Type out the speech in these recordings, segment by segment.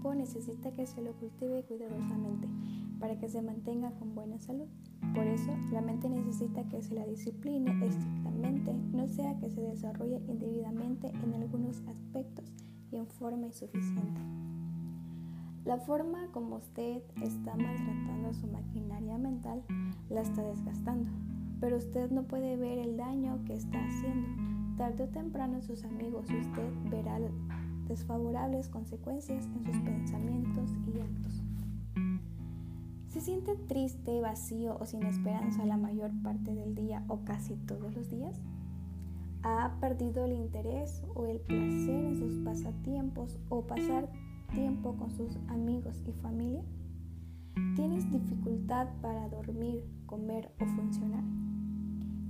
cuerpo necesita que se lo cultive cuidadosamente para que se mantenga con buena salud. Por eso, la mente necesita que se la discipline estrictamente, no sea que se desarrolle indebidamente en algunos aspectos y en forma insuficiente. La forma como usted está maltratando su maquinaria mental la está desgastando, pero usted no puede ver el daño que está haciendo. Tarde o temprano sus amigos y usted verá desfavorables consecuencias en sus pensamientos y actos. ¿Se siente triste, vacío o sin esperanza la mayor parte del día o casi todos los días? ¿Ha perdido el interés o el placer en sus pasatiempos o pasar tiempo con sus amigos y familia? ¿Tienes dificultad para dormir, comer o funcionar?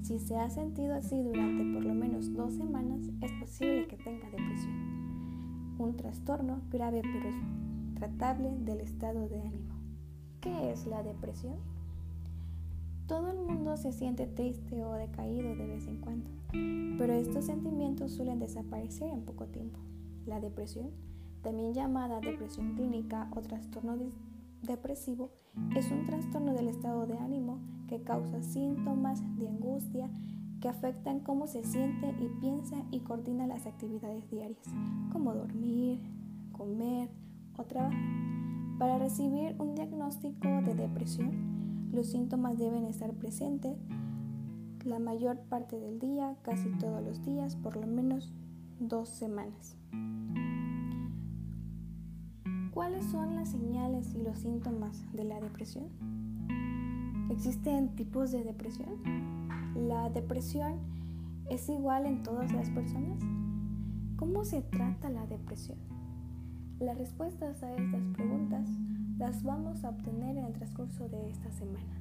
Si se ha sentido así durante por lo menos dos semanas, es posible que tenga depresión, un trastorno grave pero tratable del estado de ánimo. ¿Qué es la depresión? Todo el mundo se siente triste o decaído de vez en cuando, pero estos sentimientos suelen desaparecer en poco tiempo. La depresión, también llamada depresión clínica o trastorno depresivo, es un trastorno del estado de ánimo que causa síntomas de angustia que afectan cómo se siente y piensa y coordina las actividades diarias, como dormir, comer o trabajar. Para recibir un diagnóstico de depresión, los síntomas deben estar presentes la mayor parte del día, casi todos los días, por lo menos dos semanas. ¿Cuáles son las señales y los síntomas de la depresión? ¿Existen tipos de depresión? ¿La depresión es igual en todas las personas? ¿Cómo se trata la depresión? Las respuestas a estas preguntas las vamos a obtener en el transcurso de esta semana.